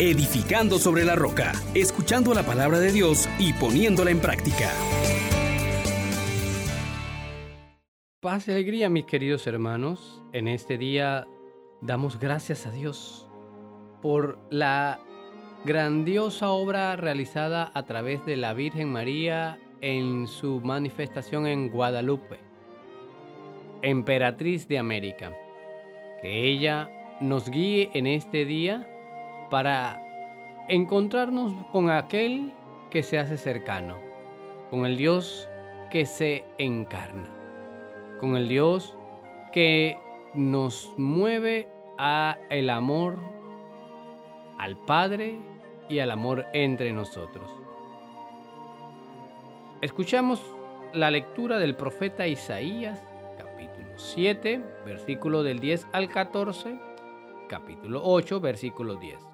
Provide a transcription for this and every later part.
edificando sobre la roca, escuchando la palabra de Dios y poniéndola en práctica. Paz y alegría, mis queridos hermanos. En este día damos gracias a Dios por la grandiosa obra realizada a través de la Virgen María en su manifestación en Guadalupe, emperatriz de América. Que ella nos guíe en este día para encontrarnos con aquel que se hace cercano, con el Dios que se encarna, con el Dios que nos mueve a el amor al Padre y al amor entre nosotros. Escuchamos la lectura del profeta Isaías, capítulo 7, versículo del 10 al 14, capítulo 8, versículo 10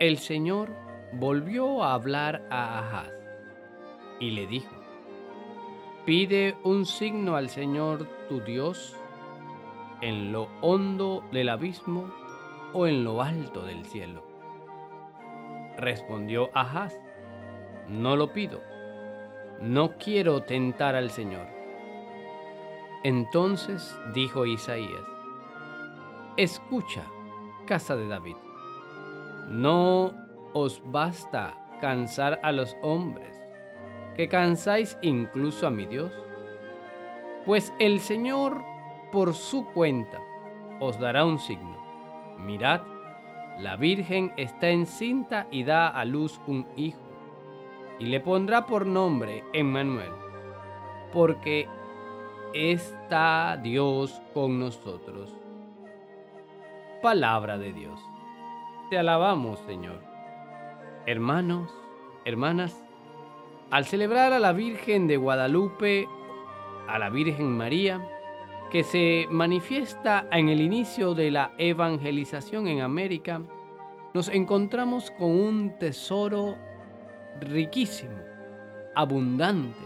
el Señor volvió a hablar a Ahaz y le dijo, pide un signo al Señor tu Dios en lo hondo del abismo o en lo alto del cielo. Respondió Ahaz, no lo pido, no quiero tentar al Señor. Entonces dijo Isaías, escucha, casa de David no os basta cansar a los hombres, que cansáis incluso a mi Dios. Pues el Señor por su cuenta os dará un signo. Mirad, la Virgen está encinta y da a luz un hijo, y le pondrá por nombre Emmanuel, porque está Dios con nosotros. Palabra de Dios. Te alabamos, Señor. Hermanos, hermanas, al celebrar a la Virgen de Guadalupe, a la Virgen María, que se manifiesta en el inicio de la evangelización en América, nos encontramos con un tesoro riquísimo, abundante.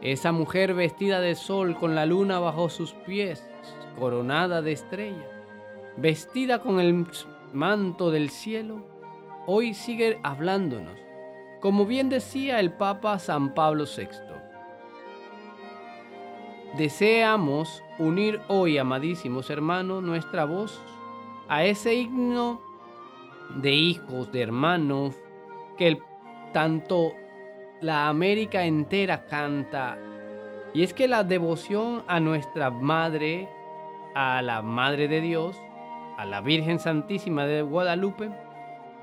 Esa mujer vestida de sol con la luna bajo sus pies, coronada de estrellas, vestida con el manto del cielo, hoy sigue hablándonos, como bien decía el Papa San Pablo VI. Deseamos unir hoy, amadísimos hermanos, nuestra voz a ese himno de hijos, de hermanos, que tanto la América entera canta. Y es que la devoción a nuestra Madre, a la Madre de Dios, a la Virgen Santísima de Guadalupe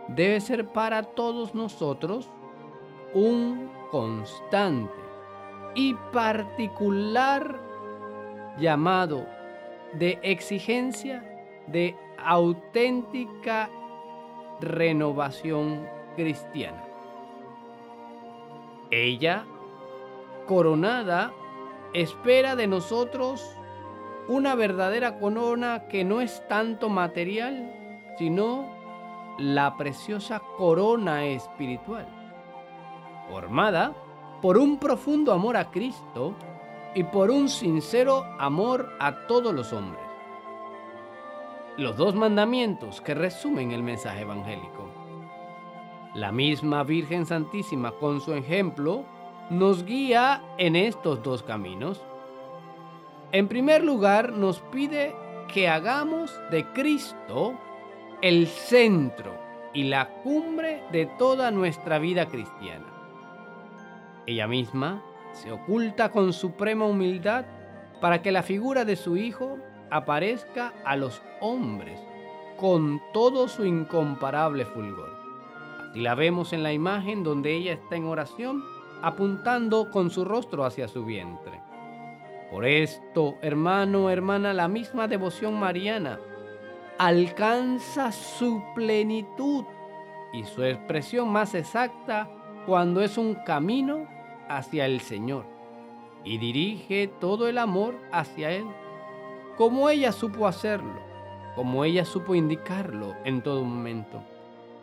debe ser para todos nosotros un constante y particular llamado de exigencia de auténtica renovación cristiana. Ella, coronada, espera de nosotros una verdadera corona que no es tanto material, sino la preciosa corona espiritual, formada por un profundo amor a Cristo y por un sincero amor a todos los hombres. Los dos mandamientos que resumen el mensaje evangélico. La misma Virgen Santísima con su ejemplo nos guía en estos dos caminos. En primer lugar, nos pide que hagamos de Cristo el centro y la cumbre de toda nuestra vida cristiana. Ella misma se oculta con suprema humildad para que la figura de su Hijo aparezca a los hombres con todo su incomparable fulgor. Así la vemos en la imagen donde ella está en oración apuntando con su rostro hacia su vientre. Por esto, hermano, hermana, la misma devoción mariana alcanza su plenitud y su expresión más exacta cuando es un camino hacia el Señor y dirige todo el amor hacia Él, como ella supo hacerlo, como ella supo indicarlo en todo momento.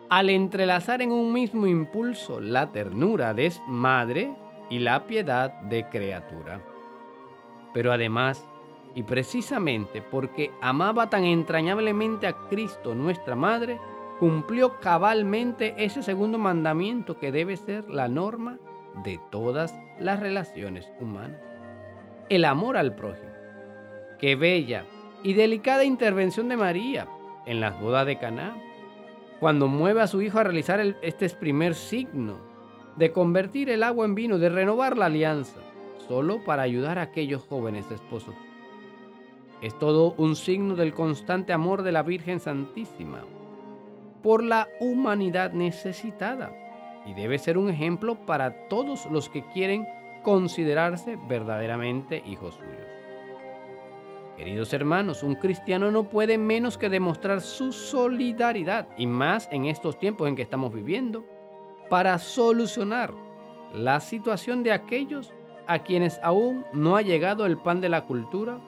Al entrelazar en un mismo impulso la ternura de madre y la piedad de criatura. Pero además, y precisamente porque amaba tan entrañablemente a Cristo nuestra Madre, cumplió cabalmente ese segundo mandamiento que debe ser la norma de todas las relaciones humanas. El amor al prójimo. Qué bella y delicada intervención de María en las bodas de Caná, cuando mueve a su hijo a realizar este primer signo de convertir el agua en vino, de renovar la alianza, solo para ayudar a aquellos jóvenes esposos. Es todo un signo del constante amor de la Virgen Santísima por la humanidad necesitada y debe ser un ejemplo para todos los que quieren considerarse verdaderamente hijos suyos. Queridos hermanos, un cristiano no puede menos que demostrar su solidaridad, y más en estos tiempos en que estamos viviendo, para solucionar la situación de aquellos a quienes aún no ha llegado el pan de la cultura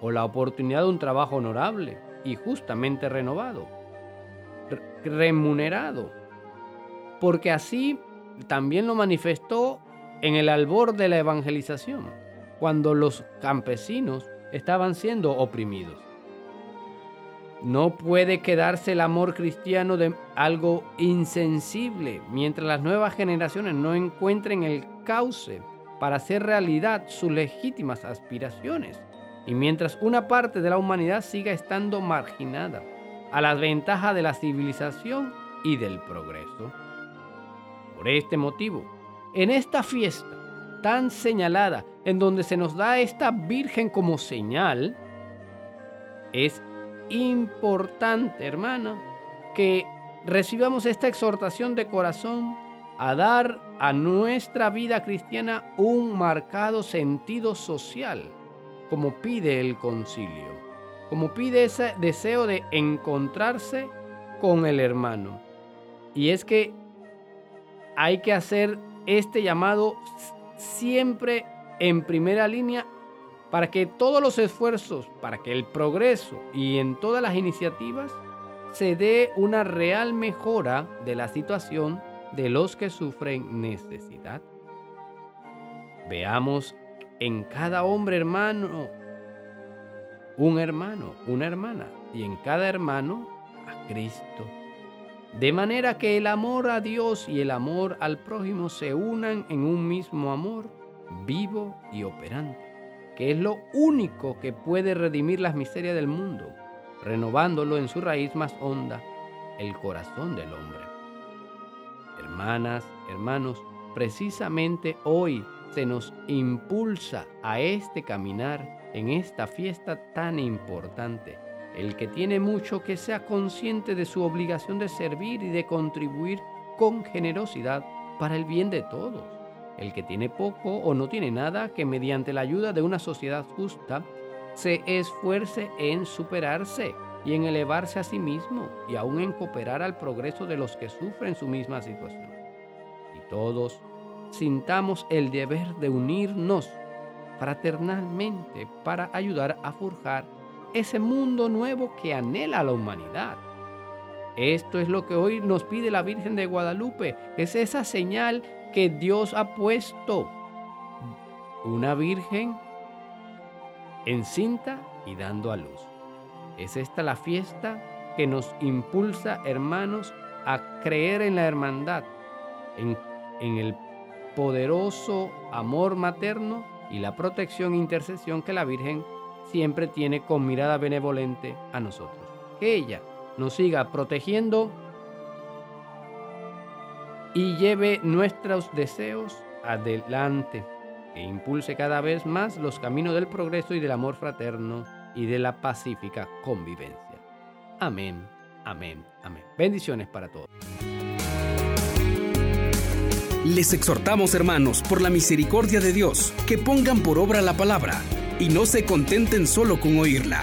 o la oportunidad de un trabajo honorable y justamente renovado, remunerado, porque así también lo manifestó en el albor de la evangelización, cuando los campesinos estaban siendo oprimidos. No puede quedarse el amor cristiano de algo insensible mientras las nuevas generaciones no encuentren el cauce para hacer realidad sus legítimas aspiraciones y mientras una parte de la humanidad siga estando marginada a las ventajas de la civilización y del progreso. Por este motivo, en esta fiesta tan señalada, en donde se nos da esta Virgen como señal, es importante, hermana, que recibamos esta exhortación de corazón a dar a nuestra vida cristiana un marcado sentido social, como pide el concilio, como pide ese deseo de encontrarse con el hermano. Y es que hay que hacer este llamado siempre en primera línea para que todos los esfuerzos, para que el progreso y en todas las iniciativas se dé una real mejora de la situación de los que sufren necesidad. Veamos en cada hombre hermano un hermano, una hermana, y en cada hermano a Cristo. De manera que el amor a Dios y el amor al prójimo se unan en un mismo amor vivo y operante, que es lo único que puede redimir las miserias del mundo, renovándolo en su raíz más honda, el corazón del hombre. Hermanas, hermanos, precisamente hoy se nos impulsa a este caminar en esta fiesta tan importante el que tiene mucho que sea consciente de su obligación de servir y de contribuir con generosidad para el bien de todos. El que tiene poco o no tiene nada, que mediante la ayuda de una sociedad justa se esfuerce en superarse y en elevarse a sí mismo y aún en cooperar al progreso de los que sufren su misma situación. Y todos sintamos el deber de unirnos fraternalmente para ayudar a forjar ese mundo nuevo que anhela la humanidad. Esto es lo que hoy nos pide la Virgen de Guadalupe. Es esa señal que Dios ha puesto. Una Virgen encinta y dando a luz. Es esta la fiesta que nos impulsa, hermanos, a creer en la hermandad, en, el poderoso amor materno y la protección e intercesión que la Virgen siempre tiene con mirada benevolente a nosotros. Que ella nos siga protegiendo y lleve nuestros deseos adelante, e impulse cada vez más los caminos del progreso y del amor fraterno y de la pacífica convivencia. Amén, amén, amén. Bendiciones para todos. Les exhortamos, hermanos, por la misericordia de Dios, que pongan por obra la palabra y no se contenten solo con oírla.